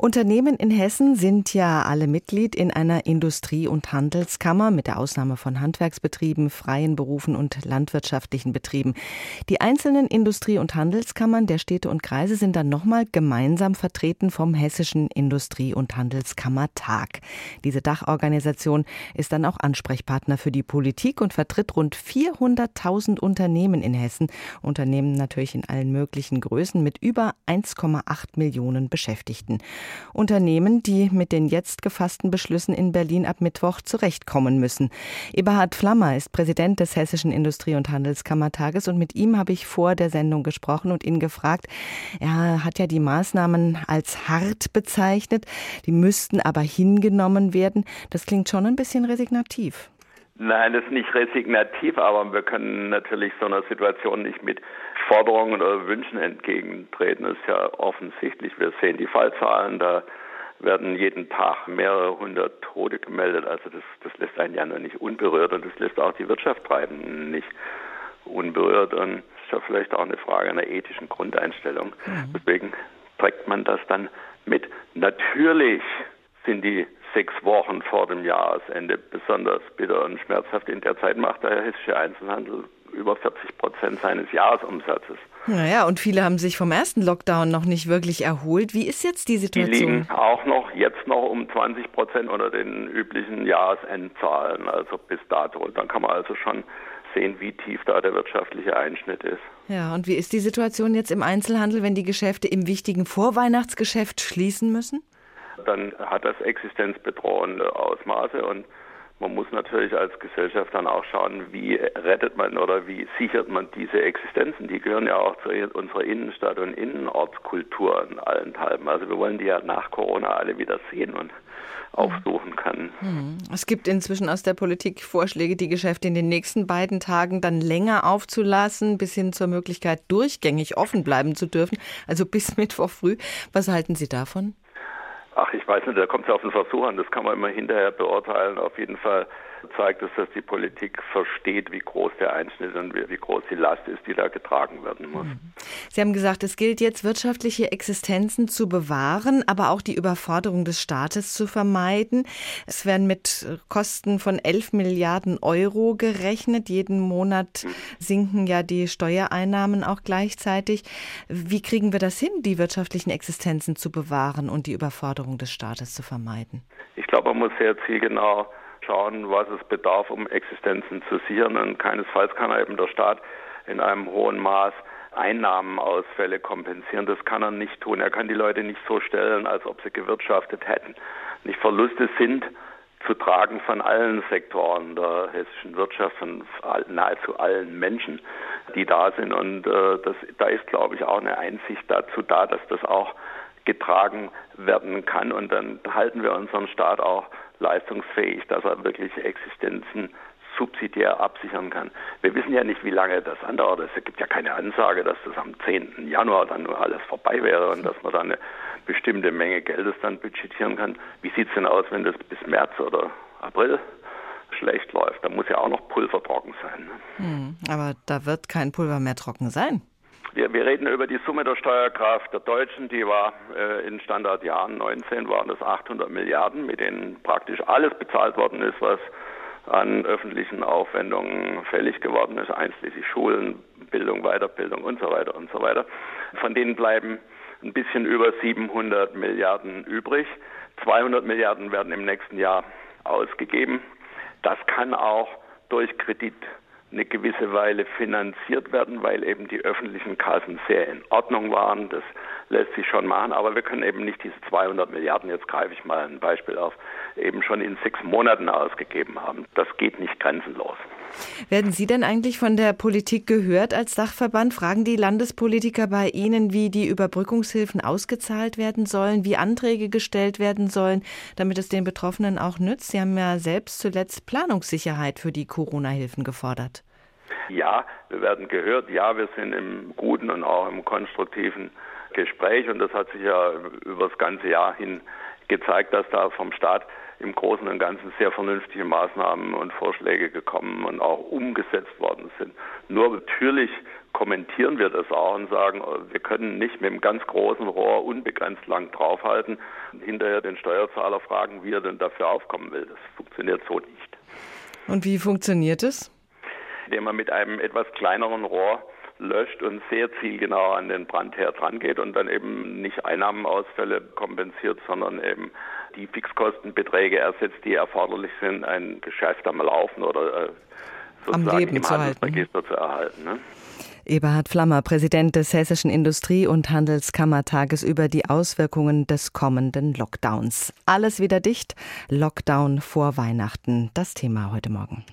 Unternehmen in Hessen sind ja alle Mitglied in einer Industrie- und Handelskammer, mit der Ausnahme von Handwerksbetrieben, freien Berufen und landwirtschaftlichen Betrieben. Die einzelnen Industrie- und Handelskammern der Städte und Kreise sind dann nochmal gemeinsam vertreten vom Hessischen Industrie- und Handelskammertag. Diese Dachorganisation ist dann auch Ansprechpartner für die Politik und vertritt rund 400.000 Unternehmen in Hessen. Unternehmen natürlich in allen möglichen Größen mit über 1,8 Millionen Beschäftigten. Unternehmen, die mit den jetzt gefassten Beschlüssen in Berlin ab Mittwoch zurechtkommen müssen. Eberhard Flammer ist Präsident des Hessischen Industrie- und Handelskammertages und mit ihm habe ich vor der Sendung gesprochen und ihn gefragt. Er hat ja die Maßnahmen als hart bezeichnet, die müssten aber hingenommen werden. Das klingt schon ein bisschen resignativ. Nein, das ist nicht resignativ, aber wir können natürlich so einer Situation nicht mit Forderungen oder Wünschen entgegentreten. Das ist ja offensichtlich. Wir sehen die Fallzahlen, da werden jeden Tag mehrere hundert Tote gemeldet. Also das, das lässt einen ja noch nicht unberührt und das lässt auch die Wirtschaft treiben nicht unberührt. Und das ist ja vielleicht auch eine Frage einer ethischen Grundeinstellung. Mhm. Deswegen trägt man das dann mit. Natürlich sind die sechs Wochen vor dem Jahresende besonders bitter und schmerzhaft. In der Zeit macht der hessische Einzelhandel über 40 Prozent seines Jahresumsatzes. Naja, und viele haben sich vom ersten Lockdown noch nicht wirklich erholt. Wie ist jetzt die Situation? Die liegen auch noch jetzt noch um 20 Prozent unter den üblichen Jahresendzahlen, also bis dato. Dann kann man also schon sehen, wie tief da der wirtschaftliche Einschnitt ist. Ja, und wie ist die Situation jetzt im Einzelhandel, wenn die Geschäfte im wichtigen Vorweihnachtsgeschäft schließen müssen? Dann hat das existenzbedrohende Ausmaße und man muss natürlich als Gesellschaft dann auch schauen, wie rettet man oder wie sichert man diese Existenzen. Die gehören ja auch zu unserer Innenstadt- und Innenortskultur in allen Teilen. Also wir wollen die ja nach Corona alle wieder sehen und aufsuchen können. Hm. Es gibt inzwischen aus der Politik Vorschläge, die Geschäfte in den nächsten beiden Tagen dann länger aufzulassen, bis hin zur Möglichkeit, durchgängig offen bleiben zu dürfen, also bis Mittwoch früh. Was halten Sie davon? Ach, ich weiß nicht, da kommt es auf den Versuch an, das kann man immer hinterher beurteilen. Auf jeden Fall zeigt es, dass die Politik versteht, wie groß der Einschnitt und wie groß die Last ist, die da getragen werden muss. Mhm. Sie haben gesagt, es gilt jetzt, wirtschaftliche Existenzen zu bewahren, aber auch die Überforderung des Staates zu vermeiden. Es werden mit Kosten von 11 Milliarden Euro gerechnet. Jeden Monat mhm. sinken ja die Steuereinnahmen auch gleichzeitig. Wie kriegen wir das hin, die wirtschaftlichen Existenzen zu bewahren und die Überforderung des Staates zu vermeiden? Ich glaube, man muss sehr zielgenau schauen, was es bedarf, um Existenzen zu sichern. Und keinesfalls kann eben der Staat in einem hohen Maß Einnahmenausfälle kompensieren. Das kann er nicht tun. Er kann die Leute nicht so stellen, als ob sie gewirtschaftet hätten. Nicht Verluste sind zu tragen von allen Sektoren der hessischen Wirtschaft, von nahezu allen Menschen, die da sind. Und äh, das, da ist, glaube ich, auch eine Einsicht dazu da, dass das auch getragen werden kann. Und dann halten wir unseren Staat auch leistungsfähig, dass er wirklich Existenzen subsidiär absichern kann. Wir wissen ja nicht, wie lange das andauert. Es gibt ja keine Ansage, dass das am 10. Januar dann nur alles vorbei wäre und dass man dann eine bestimmte Menge Geldes dann budgetieren kann. Wie sieht es denn aus, wenn das bis März oder April schlecht läuft? Da muss ja auch noch Pulver trocken sein. Ne? Hm, aber da wird kein Pulver mehr trocken sein. Wir, wir reden über die Summe der Steuerkraft der Deutschen, die war äh, in Standardjahren 19 waren das 800 Milliarden, mit denen praktisch alles bezahlt worden ist, was an öffentlichen Aufwendungen fällig geworden ist, einschließlich Schulen, Bildung, Weiterbildung und so weiter und so weiter. Von denen bleiben ein bisschen über 700 Milliarden übrig. 200 Milliarden werden im nächsten Jahr ausgegeben. Das kann auch durch Kredit eine gewisse Weile finanziert werden, weil eben die öffentlichen Kassen sehr in Ordnung waren. Das lässt sich schon machen, aber wir können eben nicht diese 200 Milliarden, jetzt greife ich mal ein Beispiel auf, eben schon in sechs Monaten ausgegeben haben. Das geht nicht grenzenlos. Werden Sie denn eigentlich von der Politik gehört als Dachverband? Fragen die Landespolitiker bei Ihnen, wie die Überbrückungshilfen ausgezahlt werden sollen, wie Anträge gestellt werden sollen, damit es den Betroffenen auch nützt? Sie haben ja selbst zuletzt Planungssicherheit für die Corona-Hilfen gefordert. Ja, wir werden gehört. Ja, wir sind im guten und auch im konstruktiven Gespräch und das hat sich ja über das ganze Jahr hin gezeigt, dass da vom Staat im Großen und Ganzen sehr vernünftige Maßnahmen und Vorschläge gekommen und auch umgesetzt worden sind. Nur natürlich kommentieren wir das auch und sagen, wir können nicht mit einem ganz großen Rohr unbegrenzt lang draufhalten und hinterher den Steuerzahler fragen, wie er denn dafür aufkommen will. Das funktioniert so nicht. Und wie funktioniert es? Indem man mit einem etwas kleineren Rohr löscht und sehr zielgenau an den Brandherd rangeht und dann eben nicht Einnahmenausfälle kompensiert, sondern eben die Fixkostenbeträge ersetzt, die erforderlich sind, ein Geschäft am Laufen oder äh, sozusagen im Handelsregister zu erhalten. Ne? Eberhard Flammer, Präsident des Hessischen Industrie- und Handelskammertages über die Auswirkungen des kommenden Lockdowns. Alles wieder dicht. Lockdown vor Weihnachten. Das Thema heute Morgen.